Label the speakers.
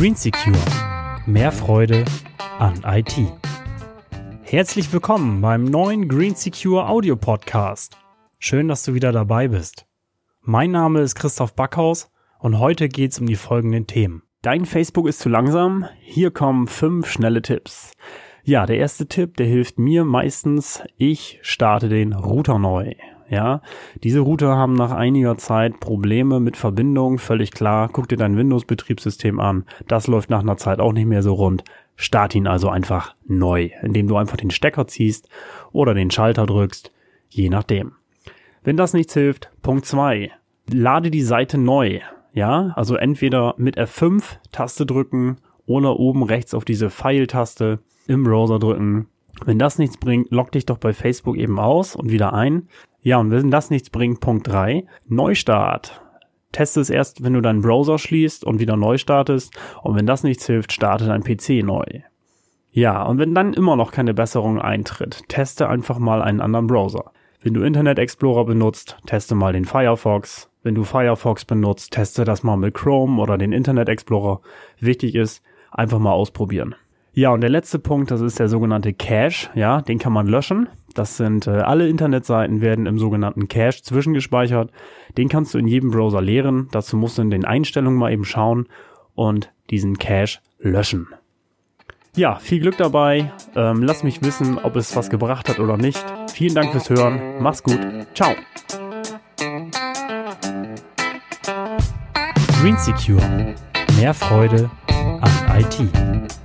Speaker 1: Green Secure. Mehr Freude an IT. Herzlich willkommen beim neuen Green Secure Audio Podcast. Schön, dass du wieder dabei bist. Mein Name ist Christoph Backhaus und heute geht's um die folgenden Themen. Dein Facebook ist zu langsam? Hier kommen fünf schnelle Tipps. Ja, der erste Tipp, der hilft mir meistens. Ich starte den Router neu. Ja, diese Router haben nach einiger Zeit Probleme mit Verbindung, völlig klar. Guck dir dein Windows-Betriebssystem an. Das läuft nach einer Zeit auch nicht mehr so rund. Start ihn also einfach neu, indem du einfach den Stecker ziehst oder den Schalter drückst, je nachdem. Wenn das nichts hilft, Punkt zwei: Lade die Seite neu. Ja, also entweder mit F5 Taste drücken oder oben rechts auf diese Pfeiltaste im Browser drücken. Wenn das nichts bringt, log dich doch bei Facebook eben aus und wieder ein. Ja, und wenn das nichts bringt, Punkt 3, Neustart. Teste es erst, wenn du deinen Browser schließt und wieder neu startest. Und wenn das nichts hilft, starte dein PC neu. Ja, und wenn dann immer noch keine Besserung eintritt, teste einfach mal einen anderen Browser. Wenn du Internet Explorer benutzt, teste mal den Firefox. Wenn du Firefox benutzt, teste das mal mit Chrome oder den Internet Explorer. Wichtig ist, einfach mal ausprobieren. Ja, und der letzte Punkt, das ist der sogenannte Cache. Ja, den kann man löschen. Das sind äh, alle Internetseiten werden im sogenannten Cache zwischengespeichert. Den kannst du in jedem Browser leeren. Dazu musst du in den Einstellungen mal eben schauen und diesen Cache löschen. Ja, viel Glück dabei. Ähm, lass mich wissen, ob es was gebracht hat oder nicht. Vielen Dank fürs Hören. Mach's gut. Ciao. Green Secure. Mehr Freude IT.